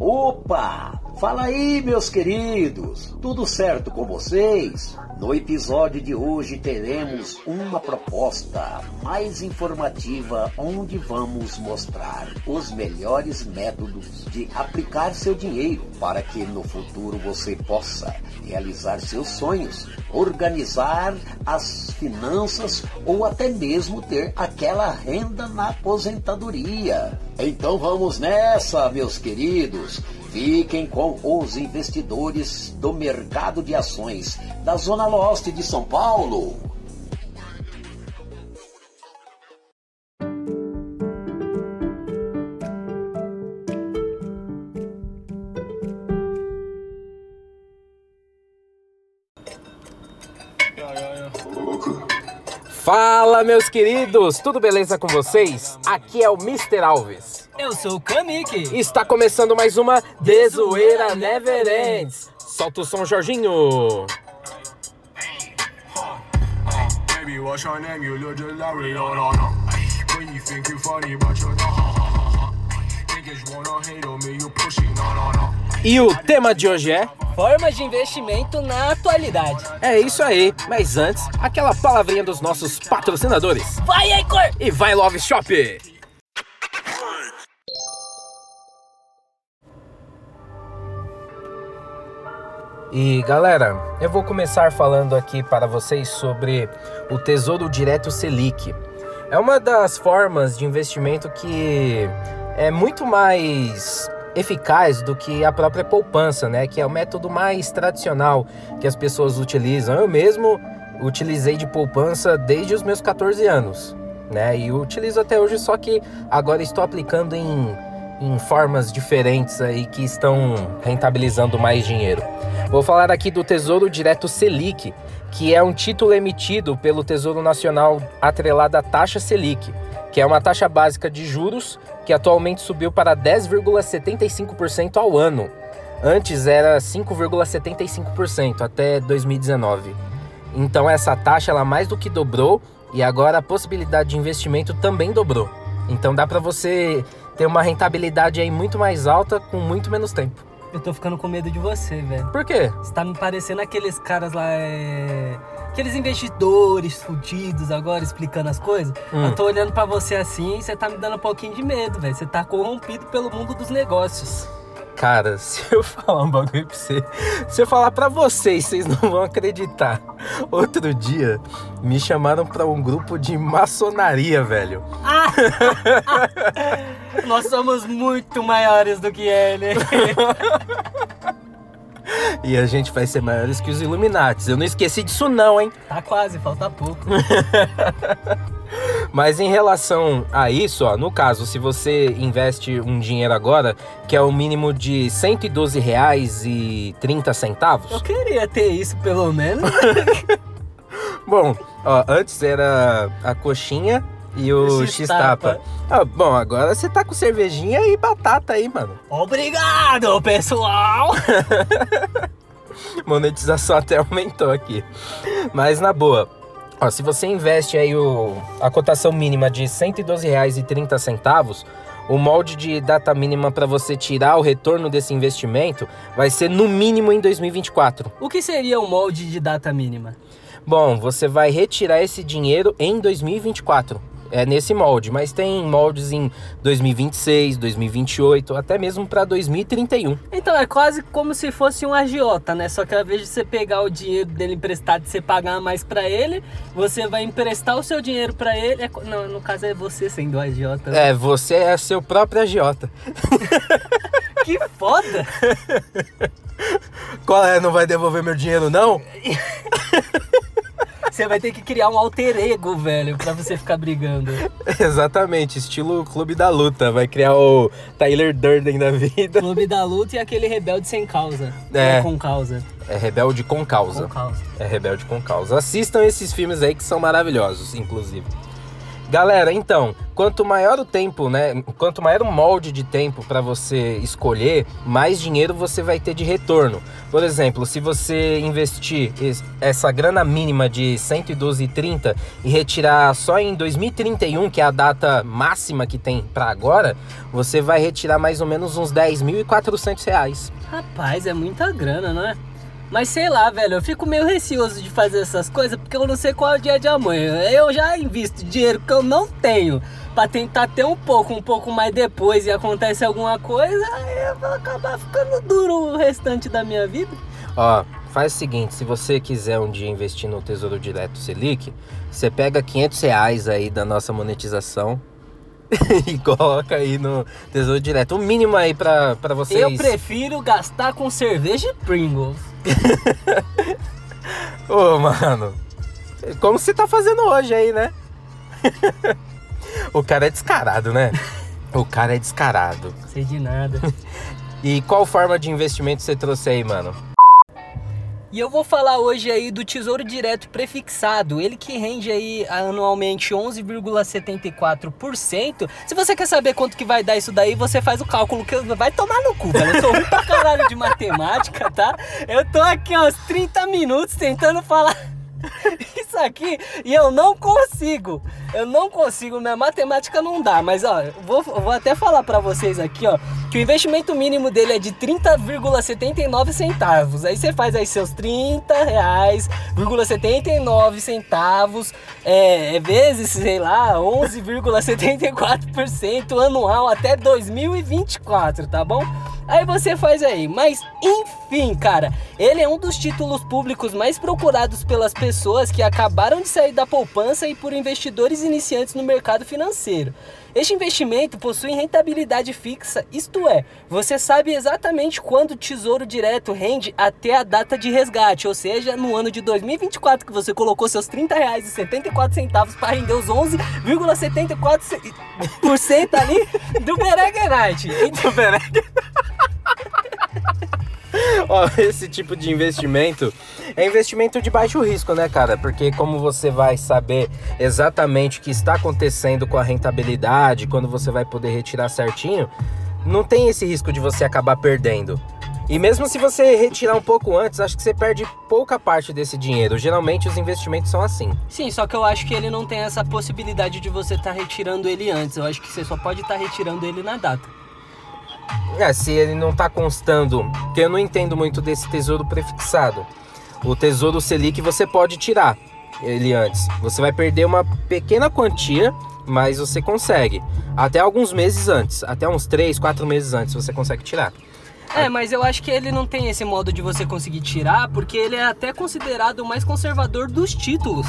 Opa! Fala aí, meus queridos! Tudo certo com vocês? No episódio de hoje teremos uma proposta mais informativa onde vamos mostrar os melhores métodos de aplicar seu dinheiro para que no futuro você possa realizar seus sonhos, organizar as finanças ou até mesmo ter aquela renda na aposentadoria. Então vamos nessa, meus queridos! Fiquem com os investidores do mercado de ações da Zona Leste de São Paulo. Fala, meus queridos! Tudo beleza com vocês? Aqui é o Mr. Alves. Eu sou o Kamik. Está começando mais uma Dezoeira Never Ends. Solta o som, Jorginho. E o tema de hoje é? Formas de investimento na atualidade. É isso aí, mas antes, aquela palavrinha dos nossos patrocinadores. Vai, Heitor! E vai Love Shop! E galera, eu vou começar falando aqui para vocês sobre o Tesouro Direto Selic. É uma das formas de investimento que é muito mais eficaz do que a própria poupança, né? Que é o método mais tradicional que as pessoas utilizam. Eu mesmo utilizei de poupança desde os meus 14 anos, né? E utilizo até hoje, só que agora estou aplicando em, em formas diferentes aí que estão rentabilizando mais dinheiro. Vou falar aqui do Tesouro Direto Selic, que é um título emitido pelo Tesouro Nacional atrelado à taxa Selic, que é uma taxa básica de juros que atualmente subiu para 10,75% ao ano. Antes era 5,75% até 2019. Então essa taxa ela mais do que dobrou e agora a possibilidade de investimento também dobrou. Então dá para você ter uma rentabilidade aí muito mais alta com muito menos tempo. Eu tô ficando com medo de você, velho. Por quê? Você tá me parecendo aqueles caras lá, é... Aqueles investidores fudidos agora explicando as coisas. Hum. Eu tô olhando pra você assim e você tá me dando um pouquinho de medo, velho. Você tá corrompido pelo mundo dos negócios. Cara, se eu falar um bagulho pra você, se eu falar pra vocês, vocês não vão acreditar. Outro dia, me chamaram pra um grupo de maçonaria, velho. Nós somos muito maiores do que ele. E a gente vai ser maiores que os Illuminates. Eu não esqueci disso não, hein? tá quase, falta pouco. Mas em relação a isso, ó, no caso, se você investe um dinheiro agora, que é o mínimo de R$ 112,30 Eu queria ter isso pelo menos. Bom, ó, antes era a coxinha e o. X-tapa. Ah, bom, agora você tá com cervejinha e batata aí, mano. Obrigado, pessoal! Monetização até aumentou aqui. Mas na boa, ó, se você investe aí o, a cotação mínima de R$ 112,30, o molde de data mínima para você tirar o retorno desse investimento vai ser no mínimo em 2024. O que seria o molde de data mínima? Bom, você vai retirar esse dinheiro em 2024. É nesse molde, mas tem moldes em 2026, 2028, até mesmo para 2031. Então é quase como se fosse um agiota, né? Só que ao invés de você pegar o dinheiro dele emprestado e você pagar mais pra ele, você vai emprestar o seu dinheiro pra ele. É não, no caso é você sendo o agiota. né? É, você é seu próprio agiota. Que foda! Qual é? Não vai devolver meu dinheiro, não? Você vai ter que criar um alter ego, velho, pra você ficar brigando. Exatamente, estilo Clube da Luta. Vai criar o Tyler Durden da vida. Clube da luta e aquele rebelde sem causa. É. Ou com causa. É rebelde com causa. Com causa. É rebelde com causa. Assistam esses filmes aí que são maravilhosos, inclusive. Galera, então, quanto maior o tempo, né? Quanto maior o molde de tempo para você escolher, mais dinheiro você vai ter de retorno. Por exemplo, se você investir essa grana mínima de 112,30 e retirar só em 2031, que é a data máxima que tem para agora, você vai retirar mais ou menos uns 10.400 reais. Rapaz, é muita grana, não é? Mas sei lá, velho, eu fico meio receoso de fazer essas coisas porque eu não sei qual é o dia de amanhã. Eu já invisto dinheiro que eu não tenho para tentar ter um pouco, um pouco mais depois e acontece alguma coisa, aí eu vou acabar ficando duro o restante da minha vida. Ó, faz o seguinte, se você quiser um dia investir no Tesouro Direto Selic, você pega 500 reais aí da nossa monetização e coloca aí no Tesouro Direto. O mínimo aí pra, pra vocês. Eu prefiro gastar com cerveja e Pringles. Ô, mano. Como você tá fazendo hoje aí, né? o cara é descarado, né? O cara é descarado. Sei de nada. E qual forma de investimento você trouxe aí, mano? E eu vou falar hoje aí do Tesouro Direto Prefixado, ele que rende aí anualmente 11,74%. Se você quer saber quanto que vai dar isso daí, você faz o cálculo que vai tomar no cu, velho. Eu sou ruim pra caralho de matemática, tá? Eu tô aqui uns 30 minutos tentando falar isso aqui e eu não consigo. Eu não consigo, minha matemática não dá. Mas ó, vou, vou até falar para vocês aqui, ó, que o investimento mínimo dele é de 30,79 centavos. Aí você faz aí seus 30 reais, 79 centavos, é, é vezes, sei lá, 11,74% anual até 2024, tá bom? Aí você faz aí. Mas enfim, cara, ele é um dos títulos públicos mais procurados pelas pessoas que acabaram de sair da poupança e por investidores iniciantes no mercado financeiro. Este investimento possui rentabilidade fixa, isto é, você sabe exatamente quando o Tesouro Direto rende até a data de resgate, ou seja, no ano de 2024 que você colocou seus R$ 30,74 para render os 11,74% ali do Berenguenite. Do Berenguenite. Ó, esse tipo de investimento é investimento de baixo risco, né, cara? Porque como você vai saber exatamente o que está acontecendo com a rentabilidade, quando você vai poder retirar certinho, não tem esse risco de você acabar perdendo. E mesmo se você retirar um pouco antes, acho que você perde pouca parte desse dinheiro. Geralmente os investimentos são assim. Sim, só que eu acho que ele não tem essa possibilidade de você estar tá retirando ele antes. Eu acho que você só pode estar tá retirando ele na data. É, se ele não está constando, que eu não entendo muito desse tesouro prefixado. O tesouro Selic você pode tirar ele antes. Você vai perder uma pequena quantia, mas você consegue. Até alguns meses antes, até uns 3, 4 meses antes você consegue tirar. É, mas eu acho que ele não tem esse modo de você conseguir tirar, porque ele é até considerado o mais conservador dos títulos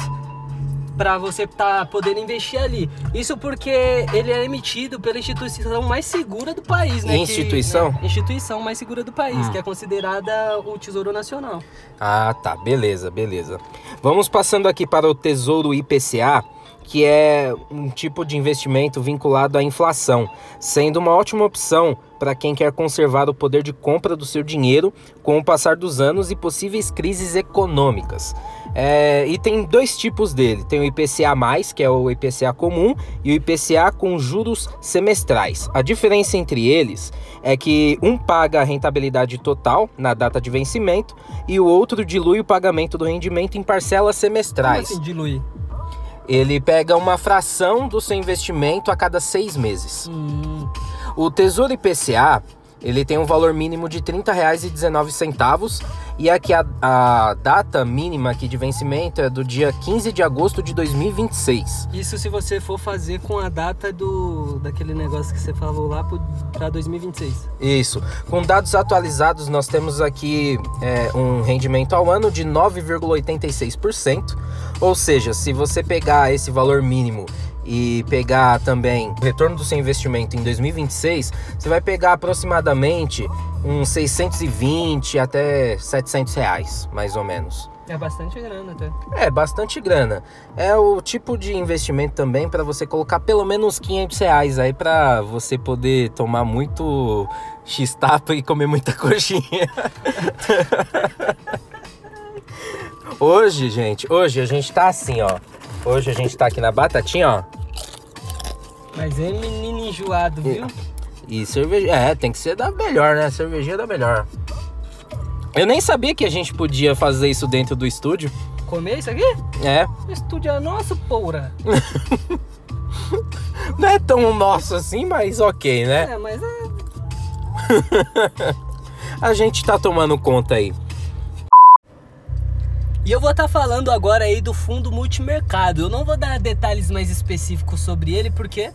para você estar tá podendo investir ali. Isso porque ele é emitido pela instituição mais segura do país, né? Instituição? Que, né? Instituição mais segura do país, hum. que é considerada o Tesouro Nacional. Ah, tá, beleza, beleza. Vamos passando aqui para o Tesouro IPCA que é um tipo de investimento vinculado à inflação, sendo uma ótima opção para quem quer conservar o poder de compra do seu dinheiro com o passar dos anos e possíveis crises econômicas. É, e tem dois tipos dele: tem o IPCA, que é o IPCA comum, e o IPCA com juros semestrais. A diferença entre eles é que um paga a rentabilidade total na data de vencimento e o outro dilui o pagamento do rendimento em parcelas semestrais. Como assim dilui? Ele pega uma fração do seu investimento a cada seis meses. Hum. O Tesouro IPCA ele tem um valor mínimo de R$ 30,19 e aqui a, a, data mínima aqui de vencimento é do dia 15 de agosto de 2026. Isso se você for fazer com a data do daquele negócio que você falou lá para 2026. Isso. Com dados atualizados, nós temos aqui é, um rendimento ao ano de 9,86%. Ou seja, se você pegar esse valor mínimo e pegar também o retorno do seu investimento em 2026, você vai pegar aproximadamente uns 620 até 700 reais, mais ou menos. É bastante grana até. É, bastante grana. É o tipo de investimento também para você colocar pelo menos 500 reais aí para você poder tomar muito x-tapa e comer muita coxinha. hoje, gente, hoje a gente tá assim, ó. Hoje a gente tá aqui na batatinha, ó. Mas é menino enjoado, viu? E cerveja. É, tem que ser da melhor, né? Cervejinha da melhor. Eu nem sabia que a gente podia fazer isso dentro do estúdio. Comer isso aqui? É. O estúdio é nosso, porra. Não é tão nosso assim, mas ok, né? É, mas é. A gente tá tomando conta aí. E eu vou estar falando agora aí do fundo multimercado. Eu não vou dar detalhes mais específicos sobre ele, porque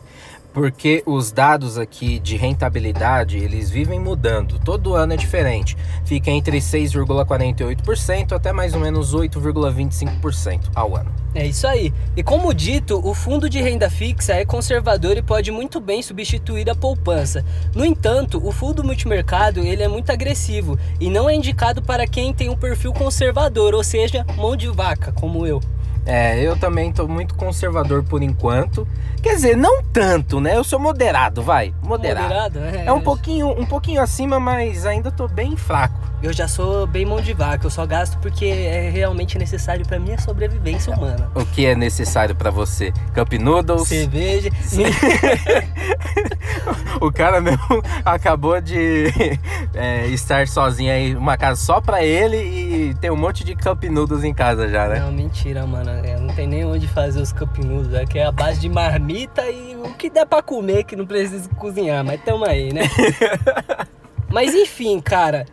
Porque os dados aqui de rentabilidade, eles vivem mudando. Todo ano é diferente. Fica entre 6,48% até mais ou menos 8,25% ao ano. é isso aí. E como dito, o fundo de renda fixa é conservador e pode muito bem substituir a poupança. No entanto, o fundo multimercado ele é muito agressivo e não é indicado para quem tem um perfil conservador, ou seja, mão de vaca, como eu. É, eu também tô muito conservador por enquanto. Quer dizer, não tanto, né? Eu sou moderado, vai. Moderado. né? É um pouquinho, um pouquinho acima, mas ainda tô bem fraco. Eu já sou bem mão de vaca, eu só gasto porque é realmente necessário para minha sobrevivência humana. O que é necessário pra você? Cup noodles? Cerveja. O cara mesmo acabou de é, estar sozinho aí, uma casa só pra ele e tem um monte de cup noodles em casa já, né? Não, mentira, mano. É, Não tem nem onde fazer os cup noodles. Aqui é a base de marmita e o que der pra comer que não precisa cozinhar. Mas tamo aí, né? mas enfim, cara.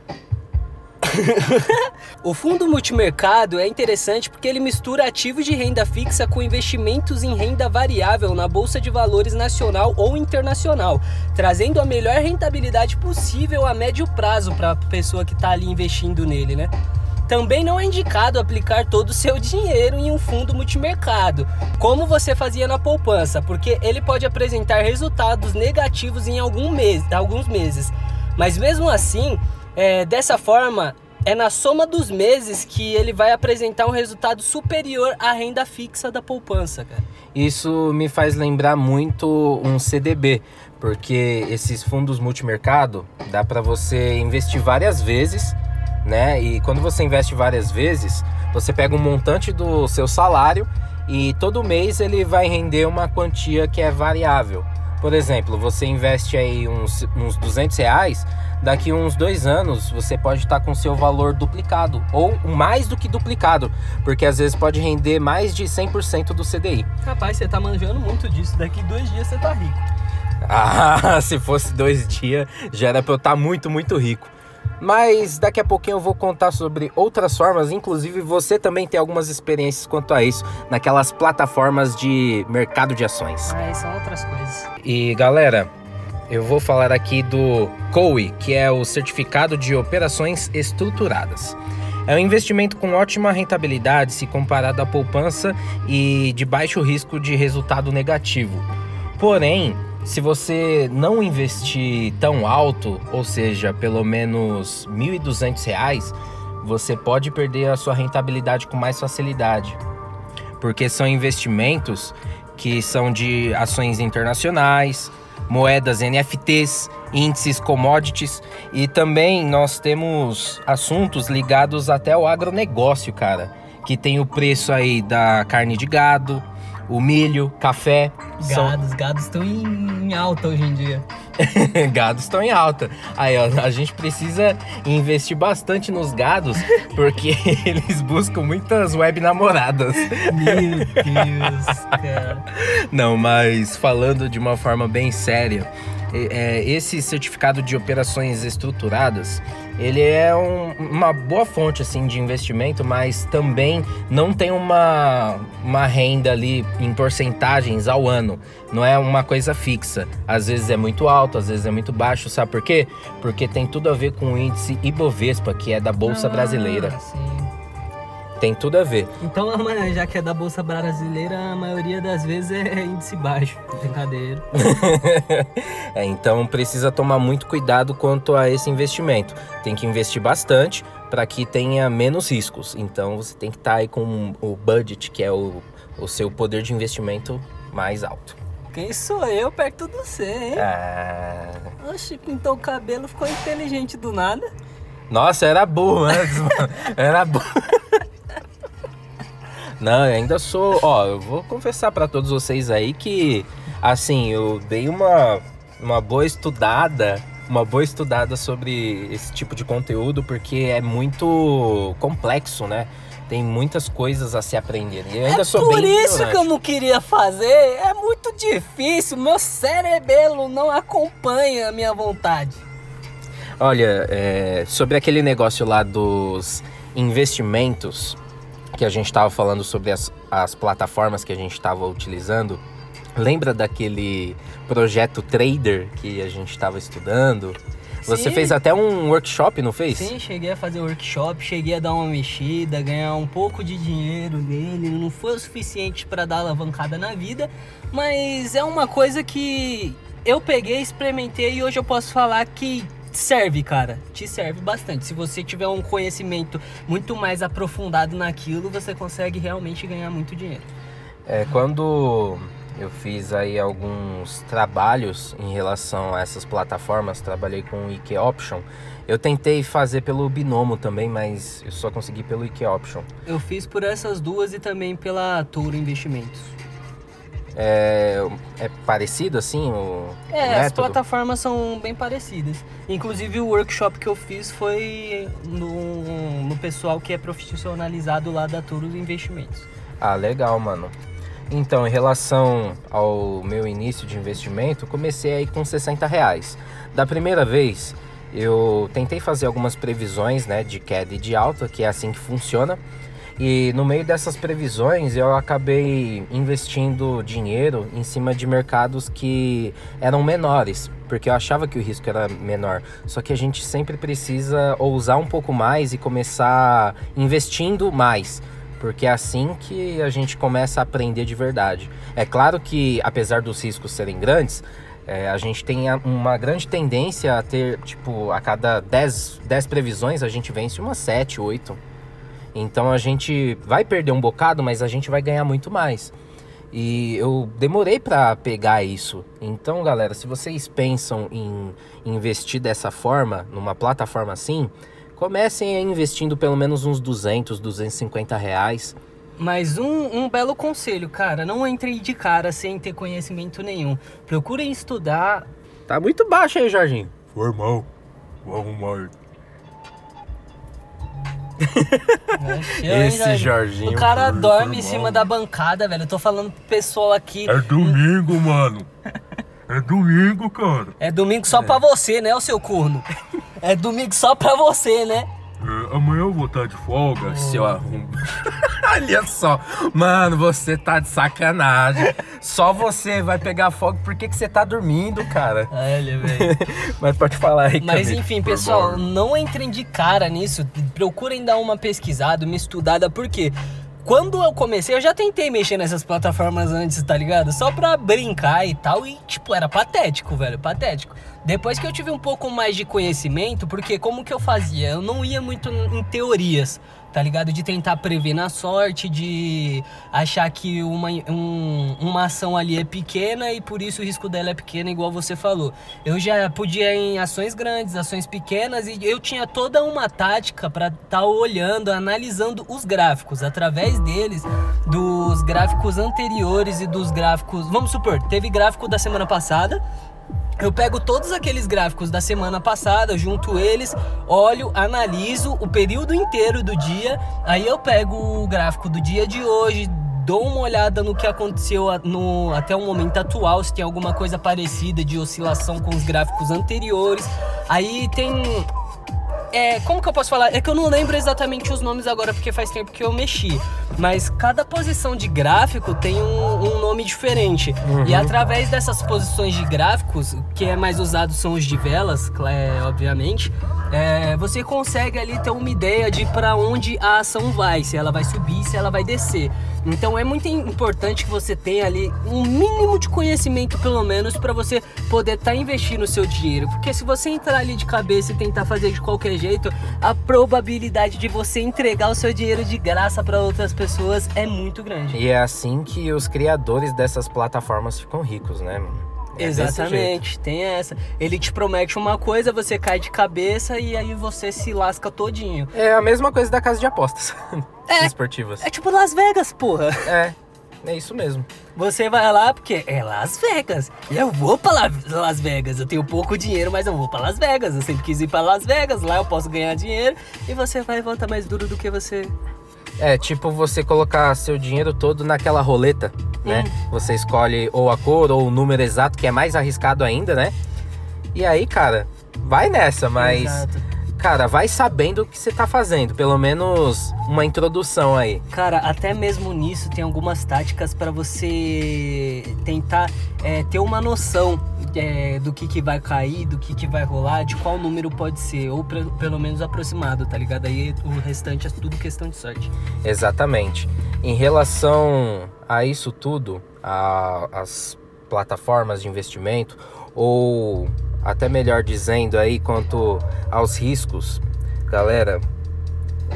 o fundo multimercado é interessante porque ele mistura ativos de renda fixa com investimentos em renda variável na bolsa de valores nacional ou internacional, trazendo a melhor rentabilidade possível a médio prazo para a pessoa que está ali investindo nele, né? Também não é indicado aplicar todo o seu dinheiro em um fundo multimercado, como você fazia na poupança, porque ele pode apresentar resultados negativos em algum mês, alguns meses. Mas mesmo assim, é, dessa forma, é na soma dos meses que ele vai apresentar um resultado superior à renda fixa da poupança, cara. Isso me faz lembrar muito um CDB, porque esses fundos multimercado dá para você investir várias vezes, né? E quando você investe várias vezes, você pega um montante do seu salário e todo mês ele vai render uma quantia que é variável. Por exemplo, você investe aí uns, uns 200 reais, daqui uns dois anos você pode estar com seu valor duplicado ou mais do que duplicado, porque às vezes pode render mais de 100% do CDI. Rapaz, você tá manjando muito disso. Daqui dois dias você tá rico. Ah, se fosse dois dias, já era pra eu estar muito, muito rico. Mas daqui a pouquinho eu vou contar sobre outras formas, inclusive você também tem algumas experiências quanto a isso, naquelas plataformas de mercado de ações. Ah, são outras coisas. E galera, eu vou falar aqui do COE, que é o Certificado de Operações Estruturadas. É um investimento com ótima rentabilidade se comparado à poupança e de baixo risco de resultado negativo. Porém, se você não investir tão alto, ou seja, pelo menos 1.200 reais, você pode perder a sua rentabilidade com mais facilidade. Porque são investimentos que são de ações internacionais, moedas NFTs, índices commodities. E também nós temos assuntos ligados até ao agronegócio, cara, que tem o preço aí da carne de gado, o milho, café, são- Gados, gados estão em alta hoje em dia. gados estão em alta. Aí, ó, a gente precisa investir bastante nos gados, porque eles buscam muitas web namoradas. Meu Deus, cara. Não, mas falando de uma forma bem séria, é, esse certificado de operações estruturadas, ele é um- uma boa fonte assim de investimento, mas também não tem uma, uma renda ali em porcentagens ao ano. Não é uma coisa fixa. Às vezes é muito alto, às vezes é muito baixo. Sabe por quê? Porque tem tudo a ver com o índice Ibovespa, que é da Bolsa Ah, Brasileira. sim. Tem tudo a ver. Então, já que é da Bolsa Brasileira, a maioria das vezes é índice baixo. Brincadeira. É, então precisa tomar muito cuidado quanto a esse investimento. Tem que investir bastante para que tenha menos riscos. Então você tem que estar aí com o budget, que é o, o seu poder de investimento mais alto. Quem sou eu perto do você, hein? Ah, Oxe, pintou o cabelo, ficou inteligente do nada. nossa, era burro antes, mano. Era burro. Não, eu ainda sou. Ó, eu vou confessar para todos vocês aí que Assim, eu dei uma, uma boa estudada, uma boa estudada sobre esse tipo de conteúdo, porque é muito complexo, né? Tem muitas coisas a se aprender. E eu ainda é sou por isso que eu não queria fazer. É muito difícil. Meu cerebelo não acompanha a minha vontade. Olha, é, sobre aquele negócio lá dos investimentos, que a gente estava falando sobre as, as plataformas que a gente estava utilizando, lembra daquele projeto Trader que a gente estava estudando? Você Sim. fez até um workshop, não fez? Sim, cheguei a fazer workshop, cheguei a dar uma mexida, ganhar um pouco de dinheiro nele. Não foi o suficiente para dar alavancada na vida, mas é uma coisa que eu peguei, experimentei e hoje eu posso falar que serve, cara. Te serve bastante. Se você tiver um conhecimento muito mais aprofundado naquilo, você consegue realmente ganhar muito dinheiro. É, quando eu fiz aí alguns trabalhos em relação a essas plataformas, trabalhei com o IK Option. Eu tentei fazer pelo Binomo também, mas eu só consegui pelo IK Option. Eu fiz por essas duas e também pela Touro Investimentos. É, é parecido assim o, É, as plataformas são bem parecidas. Inclusive o workshop que eu fiz foi no, no pessoal que é profissionalizado lá da Touro Investimentos. Ah, legal, mano. Então, em relação ao meu início de investimento, comecei aí com 60 reais. Da primeira vez, eu tentei fazer algumas previsões, né, de queda e de alta, que é assim que funciona. E no meio dessas previsões, eu acabei investindo dinheiro em cima de mercados que eram menores, porque eu achava que o risco era menor. Só que a gente sempre precisa ousar um pouco mais e começar investindo mais porque é assim que a gente começa a aprender de verdade. É claro que, apesar dos riscos serem grandes, é, a gente tem uma grande tendência a ter, tipo, a cada 10, 10 previsões a gente vence umas 7, 8. Então a gente vai perder um bocado, mas a gente vai ganhar muito mais. E eu demorei para pegar isso. Então, galera, se vocês pensam em investir dessa forma, numa plataforma assim, comecem a investindo pelo menos uns 200, 250 reais. Mas um, um belo conselho, cara, não entrem de cara sem ter conhecimento nenhum. Procurem estudar. Tá muito baixo aí, Jorginho. Formal. Vou Esse Jorginho. O cara dorme em cima da bancada, velho. Eu tô falando pro pessoal aqui. É domingo, mano. É domingo, cara. É domingo só pra você, né, o seu corno? É domingo só pra você, né? É, amanhã eu vou estar de folga. Seu arrumo. Olha só, mano, você tá de sacanagem. Só você vai pegar fogo. Por que, que você tá dormindo, cara? Olha, velho. Mas pode falar aí, Mas Camille. enfim, pessoal, não entrem de cara nisso. Procurem dar uma pesquisada, uma estudada, porque quando eu comecei, eu já tentei mexer nessas plataformas antes, tá ligado? Só pra brincar e tal, e tipo, era patético, velho, patético. Depois que eu tive um pouco mais de conhecimento, porque como que eu fazia? Eu não ia muito em teorias, tá ligado? De tentar prever na sorte, de achar que uma, um- uma ação ali é pequena e por isso o risco dela é pequeno, igual você falou. Eu já podia em ações grandes, ações pequenas e eu tinha toda uma tática para estar olhando, analisando os gráficos, através deles, dos gráficos anteriores e dos gráficos. Vamos supor, teve gráfico da semana passada. Eu pego todos aqueles gráficos da semana passada, junto eles, olho, analiso o período inteiro do dia, aí eu pego o gráfico do dia de hoje, dou uma olhada no que aconteceu no, até o momento atual, se tem alguma coisa parecida de oscilação com os gráficos anteriores. Aí tem é, como que eu posso falar? É que eu não lembro exatamente os nomes agora porque faz tempo que eu mexi. Mas cada posição de gráfico tem um, um nome diferente. E através dessas posições de gráficos, que é mais usado são os de velas, é, obviamente, é, você consegue ali ter uma ideia de para onde a ação vai, se ela vai subir, se ela vai descer. Então é muito importante que você tenha ali um mínimo de conhecimento, pelo menos, para você poder estar investindo o seu dinheiro. Porque se você entrar ali de cabeça e tentar fazer de qualquer jeito, a probabilidade de você entregar o seu dinheiro de graça para outras pessoas é muito grande. E é assim que os criadores dessas plataformas ficam ricos, né? mano? É. Exatamente, tem essa. Ele te promete uma coisa, você cai de cabeça e aí você se lasca todinho. É a mesma coisa da casa de apostas É. esportivas. É tipo Las Vegas, porra. É. É isso mesmo. Você vai lá porque é Las Vegas. E eu vou pra La- Las Vegas. Eu tenho pouco dinheiro, mas eu vou pra Las Vegas. Eu sempre quis ir pra Las Vegas. Lá eu posso ganhar dinheiro. E você vai voltar mais duro do que você. É tipo você colocar seu dinheiro todo naquela roleta, né? Você escolhe ou a cor ou o número exato, que é mais arriscado ainda, né? E aí, cara, vai nessa, mas. Exato. Cara, vai sabendo o que você tá fazendo. Pelo menos uma introdução aí. Cara, até mesmo nisso tem algumas táticas pra você tentar é, ter uma noção é, do que, que vai cair, do que, que vai rolar, de qual número pode ser, ou pre- pelo menos aproximado, tá ligado? Aí o restante é tudo questão de sorte. Exatamente. Em relação a isso tudo, a- as plataformas de investimento, ou até melhor dizendo aí quanto aos riscos, galera,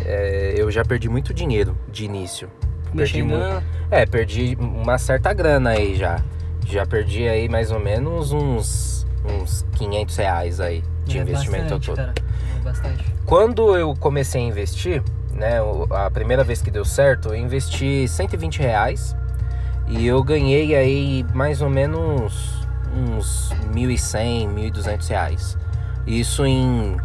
é, eu já perdi muito dinheiro de início. Perdi na- É, perdi uma certa grana aí já. Já perdi aí mais ou menos uns, uns 500 reais aí de é investimento bastante, todo. Cara. É bastante. Quando eu comecei a investir, né, a primeira vez que deu certo, eu investi 120 reais e eu ganhei aí mais ou menos uns 1.100, 1.200 reais. Isso em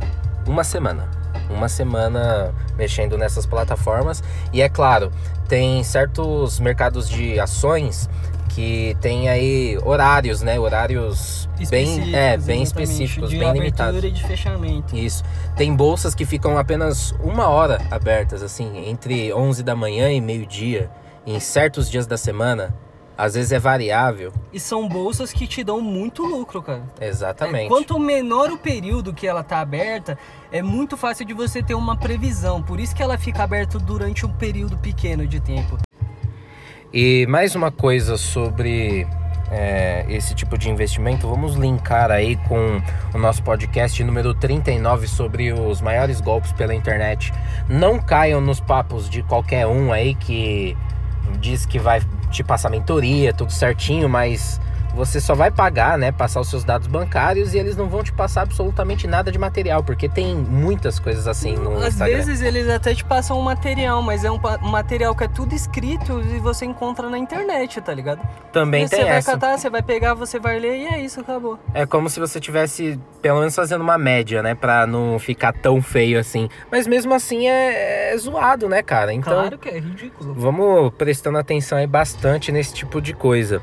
uma semana. Uma semana mexendo nessas plataformas. E é claro, tem certos mercados de ações que tem aí horários, né? Horários bem, é, bem específicos, de bem limitados. e de fechamento. Isso. Tem bolsas que ficam apenas uma hora abertas, assim, entre 11 da manhã e meio-dia, em certos dias da semana. Às vezes é variável. E são bolsas que te dão muito lucro, cara. Exatamente. É, quanto menor o período que ela tá aberta, é muito fácil de você ter uma previsão. Por isso que ela fica aberta durante um período pequeno de tempo. E mais uma coisa sobre é, esse tipo de investimento, vamos linkar aí com o nosso podcast número 39 sobre os maiores golpes pela internet. Não caiam nos papos de qualquer um aí que diz que vai te passar mentoria, tudo certinho, mas você só vai pagar, né, passar os seus dados bancários e eles não vão te passar absolutamente nada de material, porque tem muitas coisas assim no Às Instagram. vezes eles até te passam um material, mas é um, material que é tudo escrito e você encontra na internet, tá ligado? Também E tem você vai essa. catar, você vai pegar, você vai ler e é isso, acabou. É como se você tivesse, pelo menos, fazendo uma média, né? Pra não ficar tão feio assim. Mas mesmo assim é, é zoado, né, cara? Então claro que é ridículo. vamos prestando atenção aí bastante nesse tipo de coisa.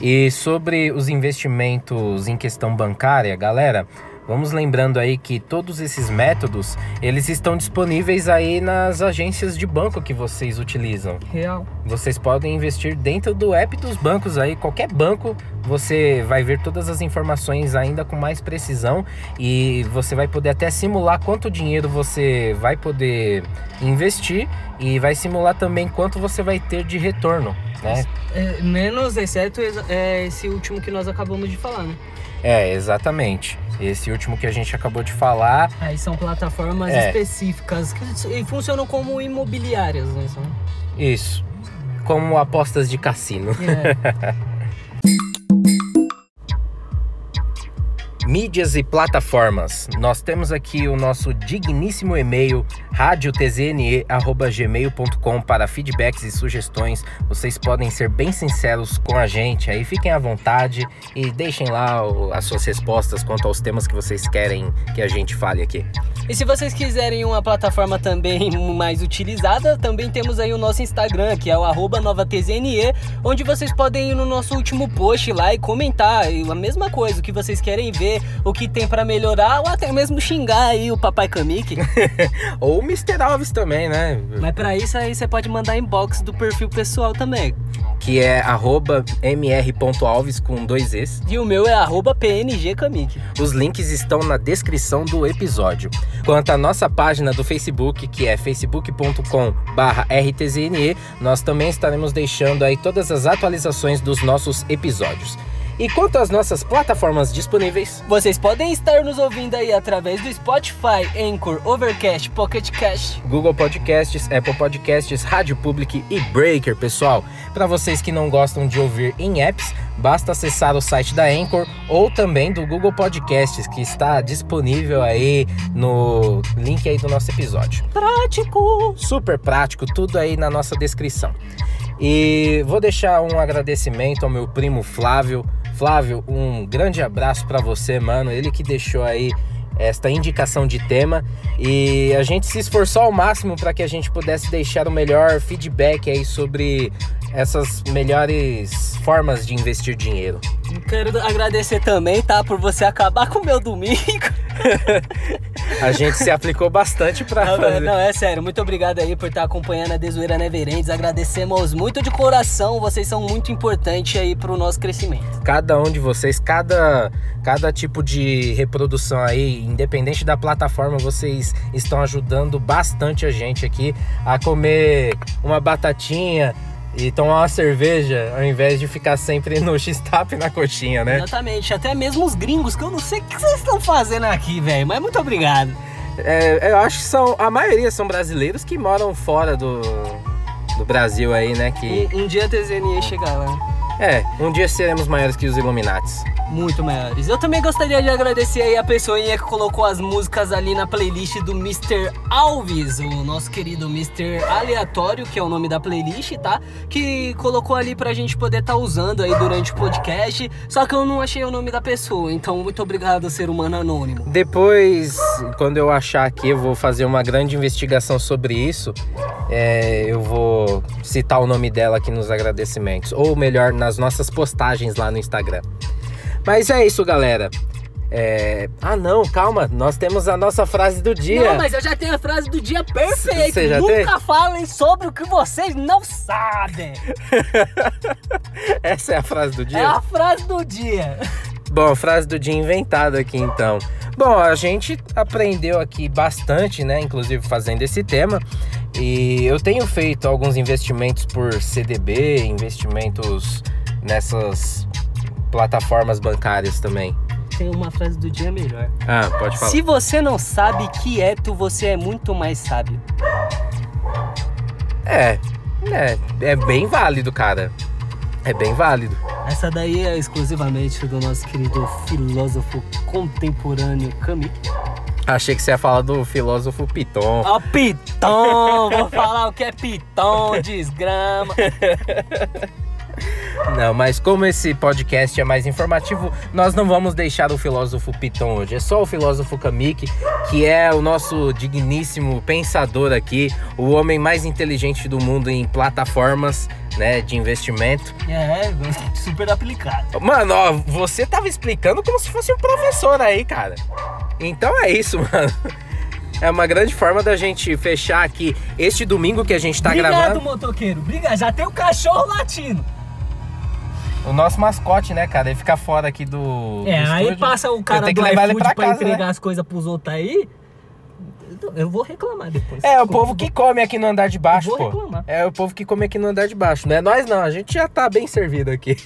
E sobre os investimentos em questão bancária, galera, vamos lembrando aí que todos esses métodos, eles estão disponíveis aí nas agências de banco que vocês utilizam. Real. Vocês podem investir dentro do app dos bancos aí, qualquer banco, você vai ver todas as informações ainda com mais precisão e você vai poder até simular quanto dinheiro você vai poder investir e vai simular também quanto você vai ter de retorno, né? É, menos, exceto é, esse último que nós acabamos de falar, né? É, exatamente. Esse último que a gente acabou de falar, Aí são plataformas É. específicas que funcionam como imobiliárias, né? Isso, como apostas de cassino. É. Mídias e plataformas. Nós temos aqui o nosso digníssimo e-mail radiotzne@gmail.com para feedbacks e sugestões. Vocês podem ser bem sinceros com a gente aí, fiquem à vontade e deixem lá as suas respostas quanto aos temas que vocês querem que a gente fale aqui. E se vocês quiserem uma plataforma também mais utilizada, também temos aí o nosso Instagram, que é o novatzne, onde vocês podem ir no nosso último post lá e comentar a mesma coisa, o que vocês querem ver, o que tem pra melhorar, ou até mesmo xingar aí o Papai Kamik. Ou o Mr. Alves também, né? Mas pra isso aí você pode mandar inbox do perfil pessoal também. Que é arroba mr.alves com dois Es. E o meu é arroba pngkamik. Os links estão na descrição do episódio. Quanto à nossa página do Facebook, que é facebook.com/rtzne, nós também estaremos deixando aí todas as atualizações dos nossos episódios. E quanto às nossas plataformas disponíveis, Vocês podem estar nos ouvindo aí através do Spotify, Anchor, Overcast, Pocket Cast. Google Podcasts, Apple Podcasts, Rádio Public e Breaker, pessoal. Para vocês que não gostam de ouvir em apps, basta acessar o site da Anchor ou também do Google Podcasts, que está disponível aí no link aí do nosso episódio. Prático! Super prático, tudo aí na nossa descrição. E vou deixar um agradecimento ao meu primo Flávio. Flávio, um grande abraço para você, mano. Ele que deixou aí esta indicação de tema e a gente se esforçou ao máximo para que a gente pudesse deixar o melhor feedback aí sobre essas melhores formas de investir dinheiro. Quero agradecer também, tá? Por você acabar com o meu domingo. a gente se aplicou bastante pra não, fazer. Não, é sério. Muito obrigado aí por estar acompanhando a Desoeira Neverentes. Agradecemos muito de coração. Vocês são muito importantes aí pro nosso crescimento. Cada um de vocês, cada, cada tipo de reprodução aí, independente da plataforma, vocês estão ajudando bastante a gente aqui a comer uma batatinha, e tomar uma cerveja ao invés de ficar sempre no X-Tap na coxinha, né? Exatamente. Até mesmo os gringos, que eu não sei o que vocês estão fazendo aqui, velho. Mas muito obrigado. É, eu acho que são. A maioria são brasileiros que moram fora do, do Brasil aí, né? Que... Um, um dia a TZNE chegar lá. É, um dia seremos maiores que os Illuminates muito maiores. Eu também gostaria de agradecer aí a pessoinha que colocou as músicas ali na playlist do Mr. Alves, o nosso querido Mr. Aleatório, que é o nome da playlist, tá? Que colocou ali pra gente poder estar tá usando aí durante o podcast. Só que eu não achei o nome da pessoa, então muito obrigado, ser humano anônimo. Depois, quando eu achar aqui, eu vou fazer uma grande investigação sobre isso. É, eu vou citar o nome dela aqui nos agradecimentos, ou melhor, nas nossas postagens lá no Instagram. Mas é isso, galera. É... Ah, não, calma. Nós temos a nossa frase do dia. Não, mas eu já tenho a frase do dia perfeita. Nunca tem? falem sobre o que vocês não sabem. Essa é a frase do dia? É a frase do dia. Bom, frase do dia inventada aqui então. Bom, a gente aprendeu aqui bastante, né? Inclusive fazendo esse tema. E eu tenho feito alguns investimentos por CDB, investimentos nessas plataformas bancárias também. Tem uma frase do dia melhor. Ah, pode falar. Se você não sabe quieto, você é muito mais sábio. É, é, é bem válido, cara. É bem válido. Essa daí é exclusivamente do nosso querido filósofo contemporâneo Camus. Achei que você ia falar do filósofo Piton. Ó, oh, Piton! Vou falar o que é Piton, desgrama. Não, mas como esse podcast é mais informativo, nós não vamos deixar o filósofo Piton hoje. É só o filósofo Kamik, que é o nosso digníssimo pensador aqui, o homem mais inteligente do mundo em plataformas. Né, de investimento. É, super aplicado. Mano, ó, você tava explicando como se fosse um professor aí, cara. Então é isso, mano. É uma grande forma da gente fechar aqui este domingo que a gente tá Obrigado, gravando. Obrigado, motoqueiro. Obrigado. Já tem o um cachorro latino o nosso mascote, né, cara? Ele fica fora aqui do. É, do aí passa o cara do iFood pra, pra casa, entregar né? as coisas pros outros aí. Eu vou reclamar depois. É, o povo que come aqui no andar de baixo, vou pô. Reclamar. É o povo que come aqui no andar de baixo. Não é nós não, a gente já tá bem servido aqui.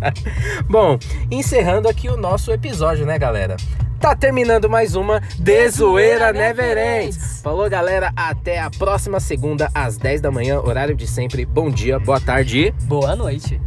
Bom, encerrando aqui o nosso episódio, né, galera? Tá terminando mais uma Desoeira Never Ends. Falou, galera. Até a próxima segunda, às 10 da manhã, horário de sempre. Bom dia, boa tarde. Boa noite.